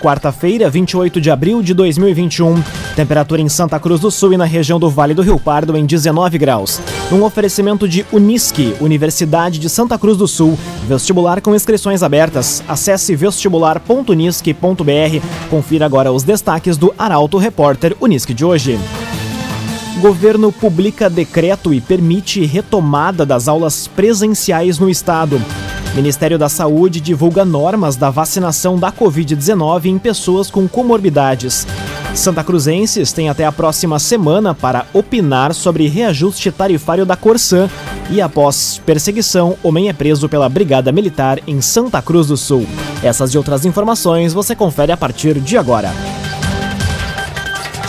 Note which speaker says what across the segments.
Speaker 1: Quarta-feira, 28 de abril de 2021. Temperatura em Santa Cruz do Sul e na região do Vale do Rio Pardo em 19 graus. Um oferecimento de Unisque, Universidade de Santa Cruz do Sul. Vestibular com inscrições abertas. Acesse vestibular.unisque.br. Confira agora os destaques do Arauto Repórter Unisque de hoje. Governo publica decreto e permite retomada das aulas presenciais no estado. Ministério da Saúde divulga normas da vacinação da Covid-19 em pessoas com comorbidades. Santa Cruzenses tem até a próxima semana para opinar sobre reajuste tarifário da Corsã. E após perseguição, homem é preso pela Brigada Militar em Santa Cruz do Sul. Essas e outras informações você confere a partir de agora.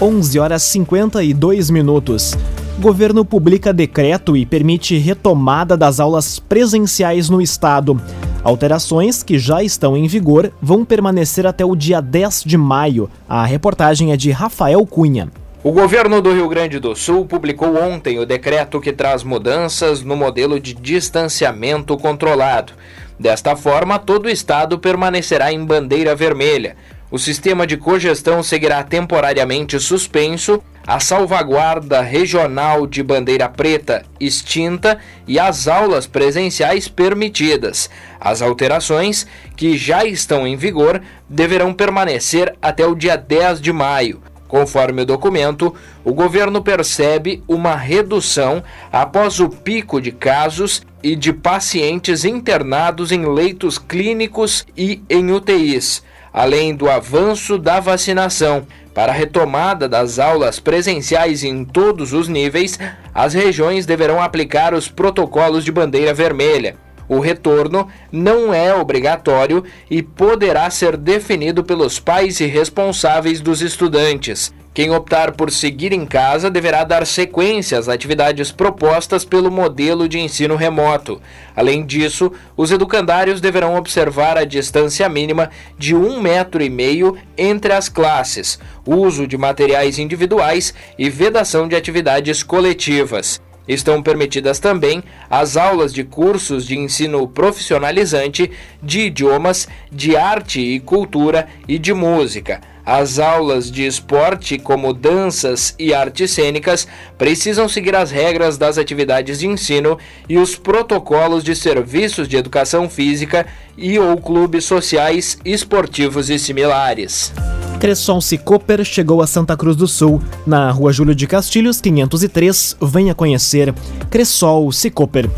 Speaker 1: 11 horas 52 minutos. Governo publica decreto e permite retomada das aulas presenciais no estado. Alterações que já estão em vigor vão permanecer até o dia 10 de maio. A reportagem é de Rafael Cunha.
Speaker 2: O governo do Rio Grande do Sul publicou ontem o decreto que traz mudanças no modelo de distanciamento controlado. Desta forma, todo o estado permanecerá em bandeira vermelha. O sistema de cogestão seguirá temporariamente suspenso, a salvaguarda regional de bandeira preta extinta e as aulas presenciais permitidas. As alterações, que já estão em vigor, deverão permanecer até o dia 10 de maio. Conforme o documento, o governo percebe uma redução após o pico de casos e de pacientes internados em leitos clínicos e em UTIs além do avanço da vacinação. Para a retomada das aulas presenciais em todos os níveis, as regiões deverão aplicar os protocolos de bandeira vermelha. O retorno não é obrigatório e poderá ser definido pelos pais e responsáveis dos estudantes. Quem optar por seguir em casa deverá dar sequência às atividades propostas pelo modelo de ensino remoto. Além disso, os educandários deverão observar a distância mínima de um metro e meio entre as classes, uso de materiais individuais e vedação de atividades coletivas. Estão permitidas também as aulas de cursos de ensino profissionalizante, de idiomas, de arte e cultura e de música. As aulas de esporte, como danças e artes cênicas, precisam seguir as regras das atividades de ensino e os protocolos de serviços de educação física e ou clubes sociais, esportivos e similares.
Speaker 1: Cresson Cicoper chegou a Santa Cruz do Sul, na rua Júlio de Castilhos, 503. Venha conhecer Cressol Cicoper.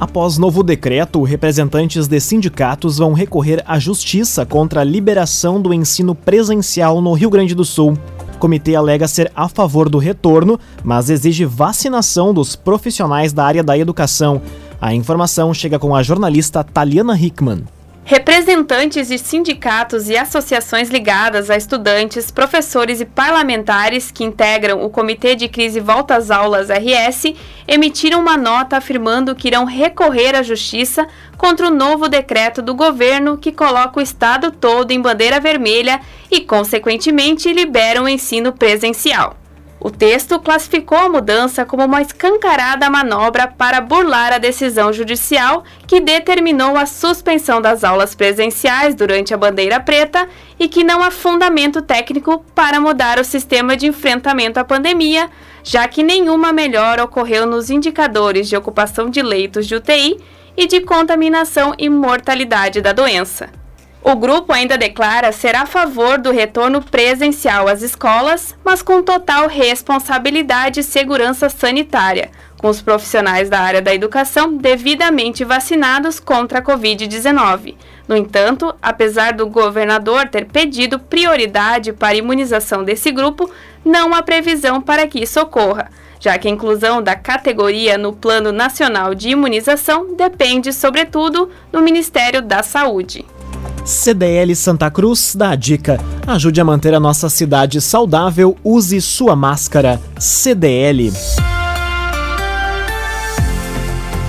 Speaker 1: Após novo decreto, representantes de sindicatos vão recorrer à justiça contra a liberação do ensino presencial no Rio Grande do Sul. O comitê alega ser a favor do retorno, mas exige vacinação dos profissionais da área da educação. A informação chega com a jornalista Taliana Hickman.
Speaker 3: Representantes de sindicatos e associações ligadas a estudantes, professores e parlamentares que integram o Comitê de Crise Volta às Aulas RS emitiram uma nota afirmando que irão recorrer à Justiça contra o novo decreto do governo que coloca o estado todo em bandeira vermelha e, consequentemente, libera o ensino presencial. O texto classificou a mudança como uma escancarada manobra para burlar a decisão judicial que determinou a suspensão das aulas presenciais durante a bandeira preta e que não há fundamento técnico para mudar o sistema de enfrentamento à pandemia, já que nenhuma melhora ocorreu nos indicadores de ocupação de leitos de UTI e de contaminação e mortalidade da doença. O grupo ainda declara ser a favor do retorno presencial às escolas, mas com total responsabilidade e segurança sanitária, com os profissionais da área da educação devidamente vacinados contra a Covid-19. No entanto, apesar do governador ter pedido prioridade para a imunização desse grupo, não há previsão para que isso ocorra, já que a inclusão da categoria no Plano Nacional de Imunização depende, sobretudo, do Ministério da Saúde.
Speaker 1: CDL Santa Cruz dá a dica. Ajude a manter a nossa cidade saudável, use sua máscara. CDL.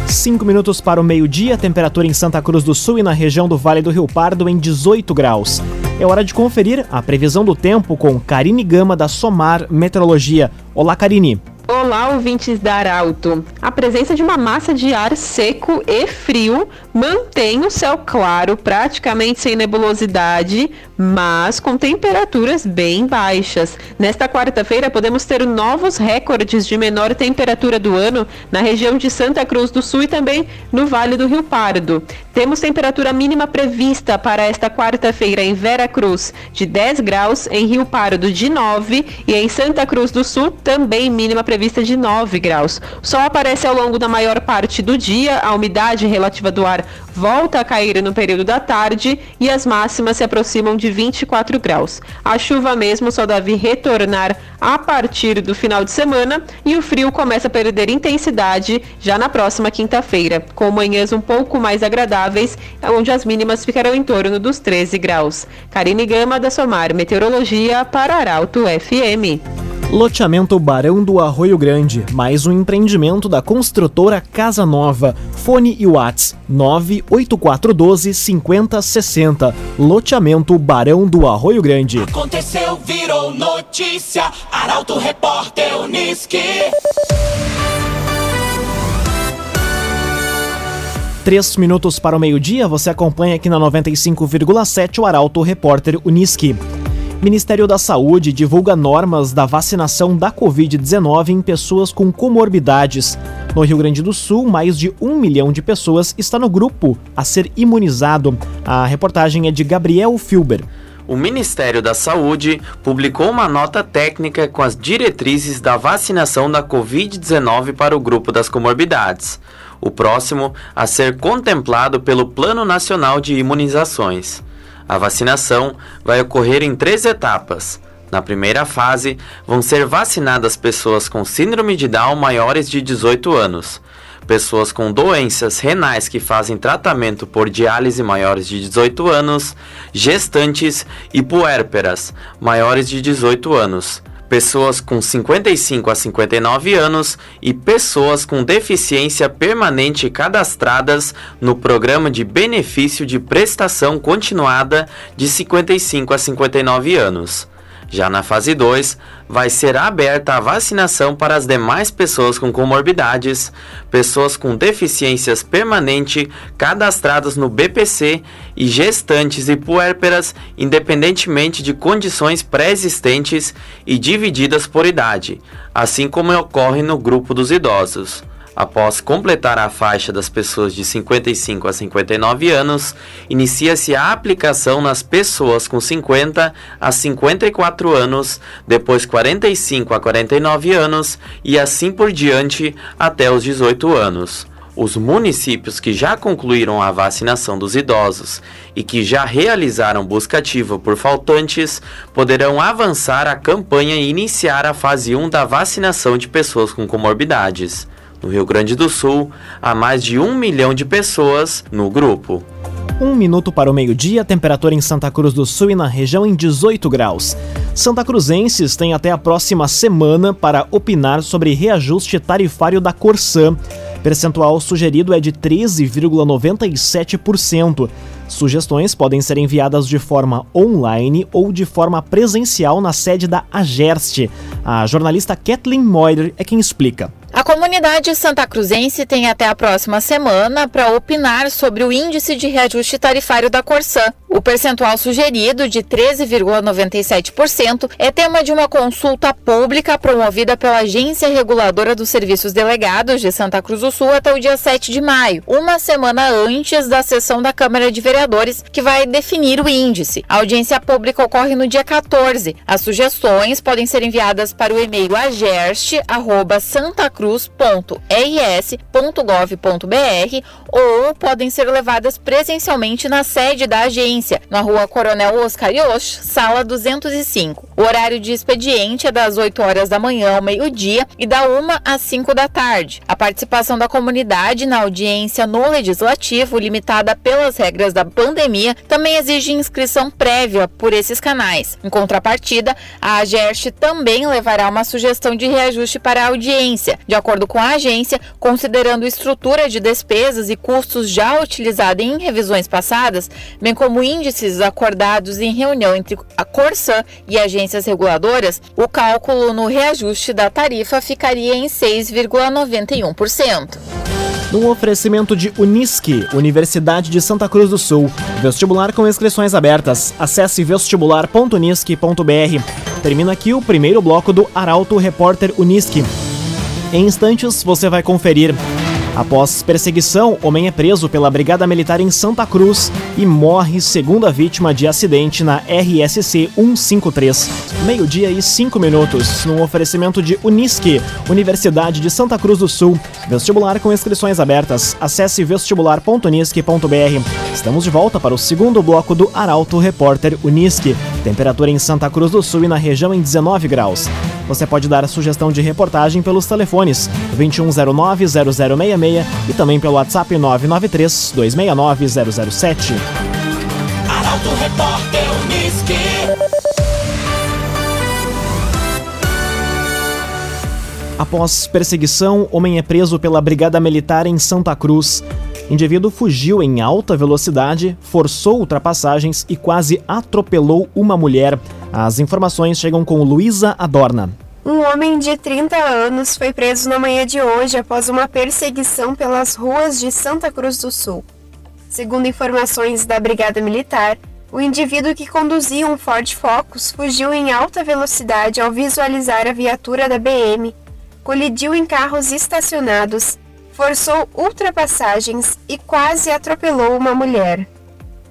Speaker 1: 5 minutos para o meio-dia, temperatura em Santa Cruz do Sul e na região do Vale do Rio Pardo em 18 graus. É hora de conferir a previsão do tempo com Karine Gama da Somar Meteorologia. Olá, Karine.
Speaker 4: Olá, ouvintes da Arauto. A presença de uma massa de ar seco e frio mantém o céu claro, praticamente sem nebulosidade, mas com temperaturas bem baixas. Nesta quarta-feira, podemos ter novos recordes de menor temperatura do ano na região de Santa Cruz do Sul e também no Vale do Rio Pardo. Temos temperatura mínima prevista para esta quarta-feira em Vera Cruz de 10 graus, em Rio Pardo de 9 e em Santa Cruz do Sul também mínima prevista prevista de 9 graus. O sol aparece ao longo da maior parte do dia, a umidade relativa do ar volta a cair no período da tarde e as máximas se aproximam de 24 graus. A chuva mesmo só deve retornar a partir do final de semana e o frio começa a perder intensidade já na próxima quinta-feira, com manhãs um pouco mais agradáveis, onde as mínimas ficarão em torno dos 13 graus. Karine Gama da Somar Meteorologia para Arauto FM.
Speaker 1: Loteamento Barão do Arroio Grande, mais um empreendimento da construtora Casa Nova. Fone e Whats 98412 5060. Loteamento Barão do Arroio Grande.
Speaker 5: Aconteceu, virou notícia. Arauto Repórter Uniski.
Speaker 1: Três minutos para o meio-dia, você acompanha aqui na 95,7 o Arauto Repórter Uniski. Ministério da Saúde divulga normas da vacinação da Covid-19 em pessoas com comorbidades. No Rio Grande do Sul, mais de um milhão de pessoas está no grupo a ser imunizado. A reportagem é de Gabriel Filber.
Speaker 6: O Ministério da Saúde publicou uma nota técnica com as diretrizes da vacinação da Covid-19 para o grupo das comorbidades. O próximo a ser contemplado pelo Plano Nacional de Imunizações. A vacinação vai ocorrer em três etapas. Na primeira fase, vão ser vacinadas pessoas com síndrome de Down maiores de 18 anos, pessoas com doenças renais que fazem tratamento por diálise maiores de 18 anos, gestantes e puérperas maiores de 18 anos, pessoas com 55 a 59 anos e pessoas com deficiência permanente cadastradas no programa de benefício de prestação continuada de 55 a 59 anos. Já na fase 2, vai ser aberta a vacinação para as demais pessoas com comorbidades, pessoas com deficiências permanente cadastradas no BPC e gestantes e puérperas, independentemente de condições pré-existentes e divididas por idade, assim como ocorre no grupo dos idosos. Após completar a faixa das pessoas de 55 a 59 anos, inicia-se a aplicação nas pessoas com 50 a 54 anos, depois 45 a 49 anos e assim por diante até os 18 anos. Os municípios que já concluíram a vacinação dos idosos e que já realizaram busca ativa por faltantes poderão avançar a campanha e iniciar a fase 1 da vacinação de pessoas com comorbidades. No Rio Grande do Sul, há mais de um milhão de pessoas no grupo.
Speaker 1: Um minuto para o meio-dia, temperatura em Santa Cruz do Sul e na região em 18 graus. Santa Cruzenses têm até a próxima semana para opinar sobre reajuste tarifário da Corsã. Percentual sugerido é de 13,97%. Sugestões podem ser enviadas de forma online ou de forma presencial na sede da Agerst. A jornalista Kathleen Moyer é quem explica.
Speaker 7: A comunidade santa cruzense tem até a próxima semana para opinar sobre o índice de reajuste tarifário da Corsã. O percentual sugerido de 13,97% é tema de uma consulta pública promovida pela Agência Reguladora dos Serviços Delegados de Santa Cruz do Sul até o dia 7 de maio, uma semana antes da sessão da Câmara de Vereadores, que vai definir o índice. A audiência pública ocorre no dia 14. As sugestões podem ser enviadas para o e-mail agerst.santacruz santacruz.rs.gov.br ou podem ser levadas presencialmente na sede da agência, na rua Coronel Oscar Yosh, sala 205. O horário de expediente é das 8 horas da manhã ao meio-dia e da 1 às 5 da tarde. A participação da comunidade na audiência no Legislativo, limitada pelas regras da pandemia, também exige inscrição prévia por esses canais. Em contrapartida, a AGERST também levará uma sugestão de reajuste para a audiência, de acordo com a agência, considerando estrutura de despesas e custos já utilizada em revisões passadas, bem como índices acordados em reunião entre a Corsã e agências reguladoras, o cálculo no reajuste da tarifa ficaria em 6,91%.
Speaker 1: Num oferecimento de Unisque, Universidade de Santa Cruz do Sul. Vestibular com inscrições abertas. Acesse vestibular.unisque.br. Termina aqui o primeiro bloco do Arauto Repórter Unisque. Em instantes você vai conferir Após perseguição, homem é preso pela Brigada Militar em Santa Cruz e morre segunda vítima de acidente na RSC 153. Meio-dia e cinco minutos, num oferecimento de Unisque, Universidade de Santa Cruz do Sul. Vestibular com inscrições abertas. Acesse vestibular.unisque.br. Estamos de volta para o segundo bloco do Arauto Repórter Unisque. Temperatura em Santa Cruz do Sul e na região em 19 graus. Você pode dar a sugestão de reportagem pelos telefones 2109-0066 e também pelo WhatsApp 993-269-007.
Speaker 5: Arauto Repórter Unisque.
Speaker 1: Após perseguição, homem é preso pela Brigada Militar em Santa Cruz. Indivíduo fugiu em alta velocidade, forçou ultrapassagens e quase atropelou uma mulher. As informações chegam com Luísa Adorna.
Speaker 8: Um homem de 30 anos foi preso na manhã de hoje após uma perseguição pelas ruas de Santa Cruz do Sul. Segundo informações da Brigada Militar, o indivíduo que conduzia um Ford Focus fugiu em alta velocidade ao visualizar a viatura da BM, colidiu em carros estacionados, forçou ultrapassagens e quase atropelou uma mulher.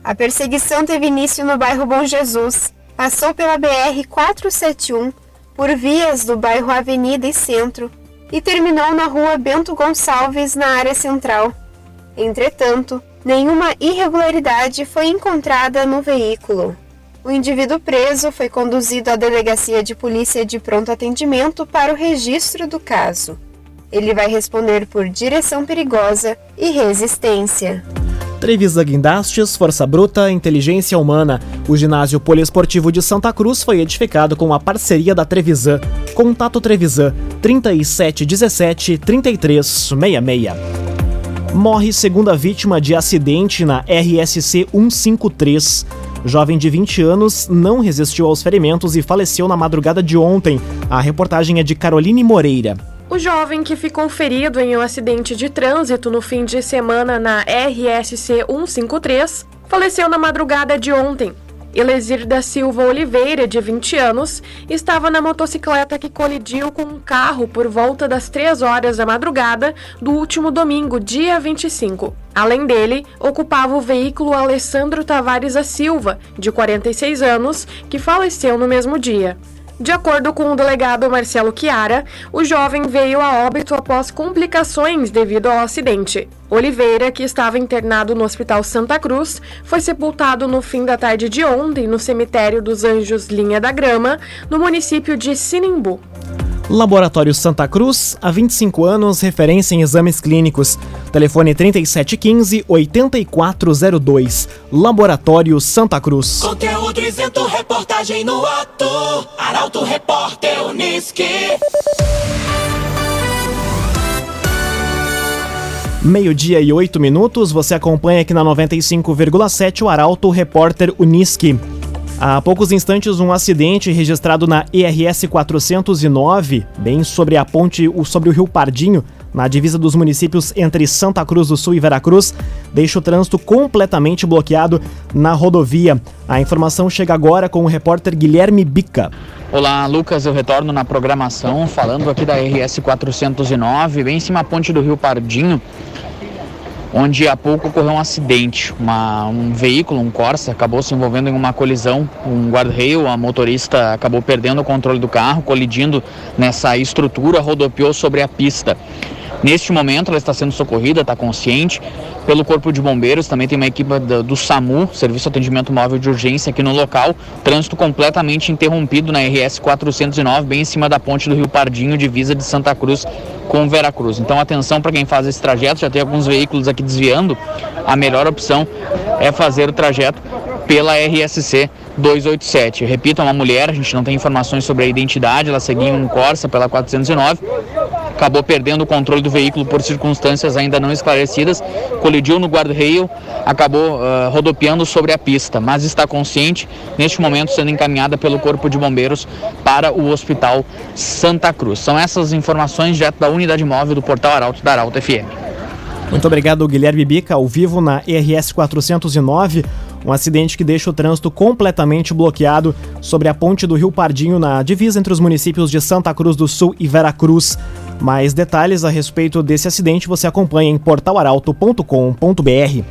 Speaker 8: A perseguição teve início no bairro Bom Jesus, passou pela BR 471 por vias do bairro Avenida e Centro e terminou na rua Bento Gonçalves, na área central. Entretanto, nenhuma irregularidade foi encontrada no veículo. O indivíduo preso foi conduzido à delegacia de polícia de pronto atendimento para o registro do caso. Ele vai responder por direção perigosa e resistência.
Speaker 1: Trevisa Guindastes, Força Bruta, Inteligência Humana. O ginásio poliesportivo de Santa Cruz foi edificado com a parceria da Trevisan. Contato Trevisan 3717 3366. Morre segunda vítima de acidente na RSC 153. Jovem de 20 anos não resistiu aos ferimentos e faleceu na madrugada de ontem. A reportagem é de Caroline Moreira.
Speaker 9: O jovem que ficou ferido em um acidente de trânsito no fim de semana na RSC 153 faleceu na madrugada de ontem. Elesir da Silva Oliveira, de 20 anos, estava na motocicleta que colidiu com um carro por volta das 3 horas da madrugada do último domingo, dia 25. Além dele, ocupava o veículo Alessandro Tavares da Silva, de 46 anos, que faleceu no mesmo dia. De acordo com o delegado Marcelo Chiara, o jovem veio a óbito após complicações devido ao acidente. Oliveira, que estava internado no Hospital Santa Cruz, foi sepultado no fim da tarde de ontem no cemitério dos Anjos Linha da Grama, no município de Sinimbu.
Speaker 1: Laboratório Santa Cruz, há 25 anos, referência em exames clínicos. Telefone 3715-8402. Laboratório Santa Cruz.
Speaker 5: Conteúdo isento, reportagem no ato. Arauto Repórter Unisque.
Speaker 1: Meio-dia e oito minutos, você acompanha aqui na 95,7 o Arauto Repórter Unisque. Há poucos instantes, um acidente registrado na ERS 409, bem sobre a ponte, sobre o Rio Pardinho, na divisa dos municípios entre Santa Cruz do Sul e Veracruz, deixa o trânsito completamente bloqueado na rodovia. A informação chega agora com o repórter Guilherme Bica.
Speaker 10: Olá, Lucas, eu retorno na programação, falando aqui da RS 409, bem em cima da ponte do Rio Pardinho. Onde há pouco ocorreu um acidente. Uma, um veículo, um Corsa, acabou se envolvendo em uma colisão, um guarda-rail, a motorista acabou perdendo o controle do carro, colidindo nessa estrutura, rodopiou sobre a pista. Neste momento, ela está sendo socorrida, está consciente, pelo Corpo de Bombeiros. Também tem uma equipe do, do, SAMU, Serviço de Atendimento Móvel de Urgência, aqui no local. Trânsito completamente interrompido na RS 409, bem em cima da ponte do Rio Pardinho, divisa de Santa Cruz com Veracruz. Então, atenção para quem faz esse trajeto. Já tem alguns veículos aqui desviando. A melhor opção é fazer o trajeto pela RSC 287. Repito, é uma mulher, a gente não tem informações sobre a identidade, ela seguia um Corsa pela 409, acabou perdendo o controle do veículo por circunstâncias ainda não esclarecidas, colidiu no guarda-rail, acabou uh, rodopiando sobre a pista, mas está consciente, neste momento sendo encaminhada pelo Corpo de Bombeiros para o Hospital Santa Cruz. São essas informações direto da unidade móvel do Portal Arauto da Arauto FM.
Speaker 1: Muito obrigado, Guilherme Bica, ao vivo na RS 409. Um acidente que deixa o trânsito completamente bloqueado sobre a ponte do Rio Pardinho, na divisa entre os municípios de Santa Cruz do Sul e Veracruz. Mais detalhes a respeito desse acidente você acompanha em portalaralto.com.br.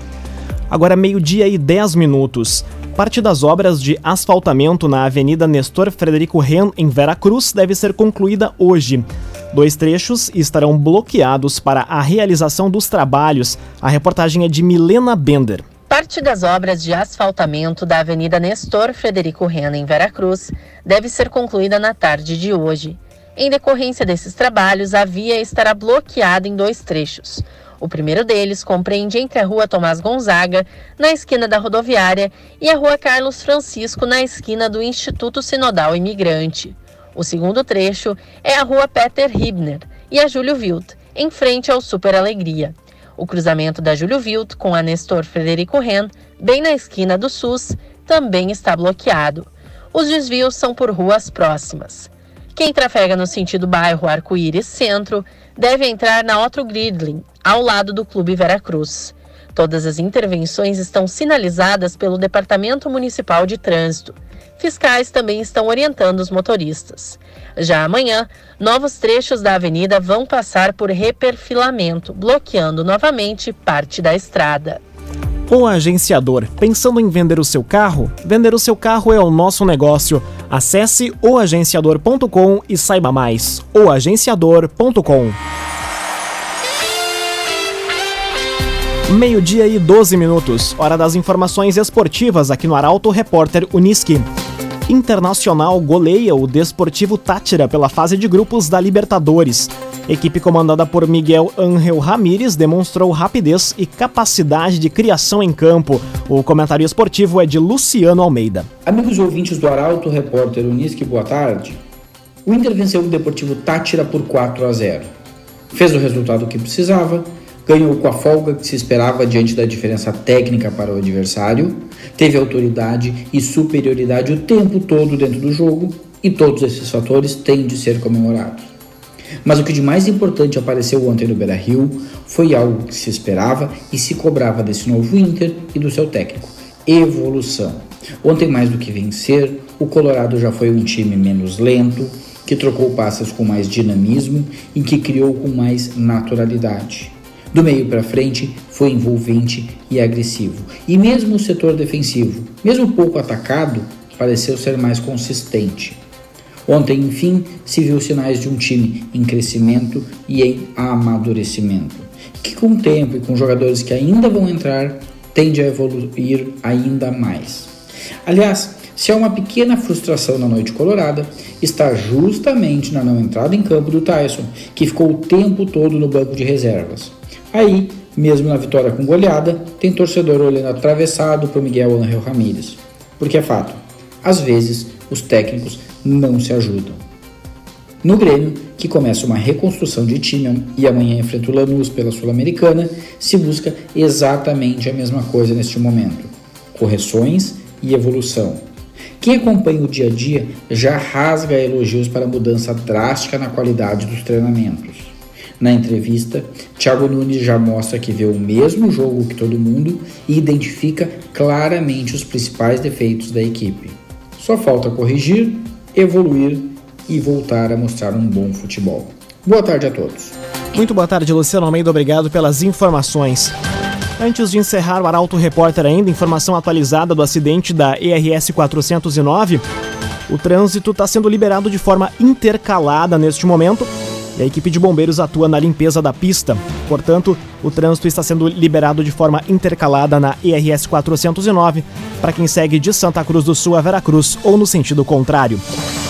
Speaker 1: Agora, meio-dia e 10 minutos. Parte das obras de asfaltamento na Avenida Nestor Frederico Ren, em Veracruz, deve ser concluída hoje. Dois trechos estarão bloqueados para a realização dos trabalhos. A reportagem é de Milena Bender.
Speaker 11: Parte das obras de asfaltamento da Avenida Nestor Frederico Rena, em Veracruz, deve ser concluída na tarde de hoje. Em decorrência desses trabalhos, a via estará bloqueada em dois trechos. O primeiro deles compreende entre a Rua Tomás Gonzaga, na esquina da rodoviária, e a Rua Carlos Francisco, na esquina do Instituto Sinodal Imigrante. O segundo trecho é a Rua Peter Hibner e a Júlio Wild, em frente ao Super Alegria. O cruzamento da Júlio Wild com a Nestor Frederico Ren, bem na esquina do SUS, também está bloqueado. Os desvios são por ruas próximas. Quem trafega no sentido bairro Arco-Íris Centro deve entrar na Otto Gridlin, ao lado do Clube Veracruz. Todas as intervenções estão sinalizadas pelo Departamento Municipal de Trânsito. Fiscais também estão orientando os motoristas. Já amanhã, novos trechos da avenida vão passar por reperfilamento, bloqueando novamente parte da estrada.
Speaker 1: O agenciador, pensando em vender o seu carro? Vender o seu carro é o nosso negócio. Acesse oagenciador.com e saiba mais. oagenciador.com Meio-dia e 12 minutos, hora das informações esportivas aqui no Arauto Repórter Uniski. Internacional goleia o Desportivo Tátira pela fase de grupos da Libertadores. Equipe comandada por Miguel Ángel Ramírez demonstrou rapidez e capacidade de criação em campo. O comentário esportivo é de Luciano Almeida.
Speaker 12: Amigos ouvintes do Arauto, repórter Unisque, boa tarde. O Inter venceu o Deportivo Tátira por 4 a 0. Fez o resultado que precisava, ganhou com a folga que se esperava diante da diferença técnica para o adversário, teve autoridade e superioridade o tempo todo dentro do jogo, e todos esses fatores têm de ser comemorados. Mas o que de mais importante apareceu ontem no Beira Rio foi algo que se esperava e se cobrava desse novo Inter e do seu técnico: evolução. Ontem, mais do que vencer, o Colorado já foi um time menos lento, que trocou passes com mais dinamismo e que criou com mais naturalidade. Do meio para frente, foi envolvente e agressivo. E mesmo o setor defensivo, mesmo pouco atacado, pareceu ser mais consistente. Ontem, enfim, se viu sinais de um time em crescimento e em amadurecimento, que com o tempo e com jogadores que ainda vão entrar, tende a evoluir ainda mais. Aliás, se há uma pequena frustração na noite colorada, está justamente na não entrada em campo do Tyson, que ficou o tempo todo no banco de reservas. Aí, mesmo na vitória com goleada, tem torcedor olhando atravessado para Miguel Angel Ramírez. Porque é fato, às vezes os técnicos não se ajudam. No Grêmio, que começa uma reconstrução de time e amanhã enfrenta o Lanús pela Sul-Americana, se busca exatamente a mesma coisa neste momento: correções e evolução. Quem acompanha o dia a dia já rasga elogios para a mudança drástica na qualidade dos treinamentos. Na entrevista, Thiago Nunes já mostra que vê o mesmo jogo que todo mundo e identifica claramente os principais defeitos da equipe. Só falta corrigir, evoluir e voltar a mostrar um bom futebol. Boa tarde a todos.
Speaker 1: Muito boa tarde, Luciano Almeida. Obrigado pelas informações. Antes de encerrar o Arauto Repórter ainda, informação atualizada do acidente da ERS 409. O trânsito está sendo liberado de forma intercalada neste momento e a equipe de bombeiros atua na limpeza da pista. Portanto, o trânsito está sendo liberado de forma intercalada na ERS 409 para quem segue de Santa Cruz do Sul a Veracruz ou no sentido contrário.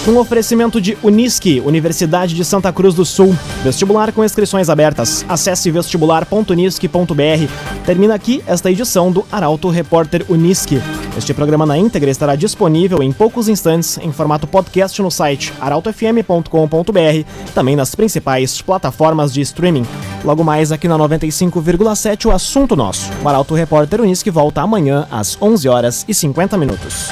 Speaker 1: Um oferecimento de Unisque, Universidade de Santa Cruz do Sul. Vestibular com inscrições abertas. Acesse vestibular.unisque.br. Termina aqui esta edição do Arauto Repórter Unisque. Este programa na íntegra estará disponível em poucos instantes em formato podcast no site arautofm.com.br, também nas principais plataformas de streaming. Logo mais aqui na 95,7 o assunto nosso. O Arauto Repórter Unisque volta amanhã às 11 horas e 50 minutos.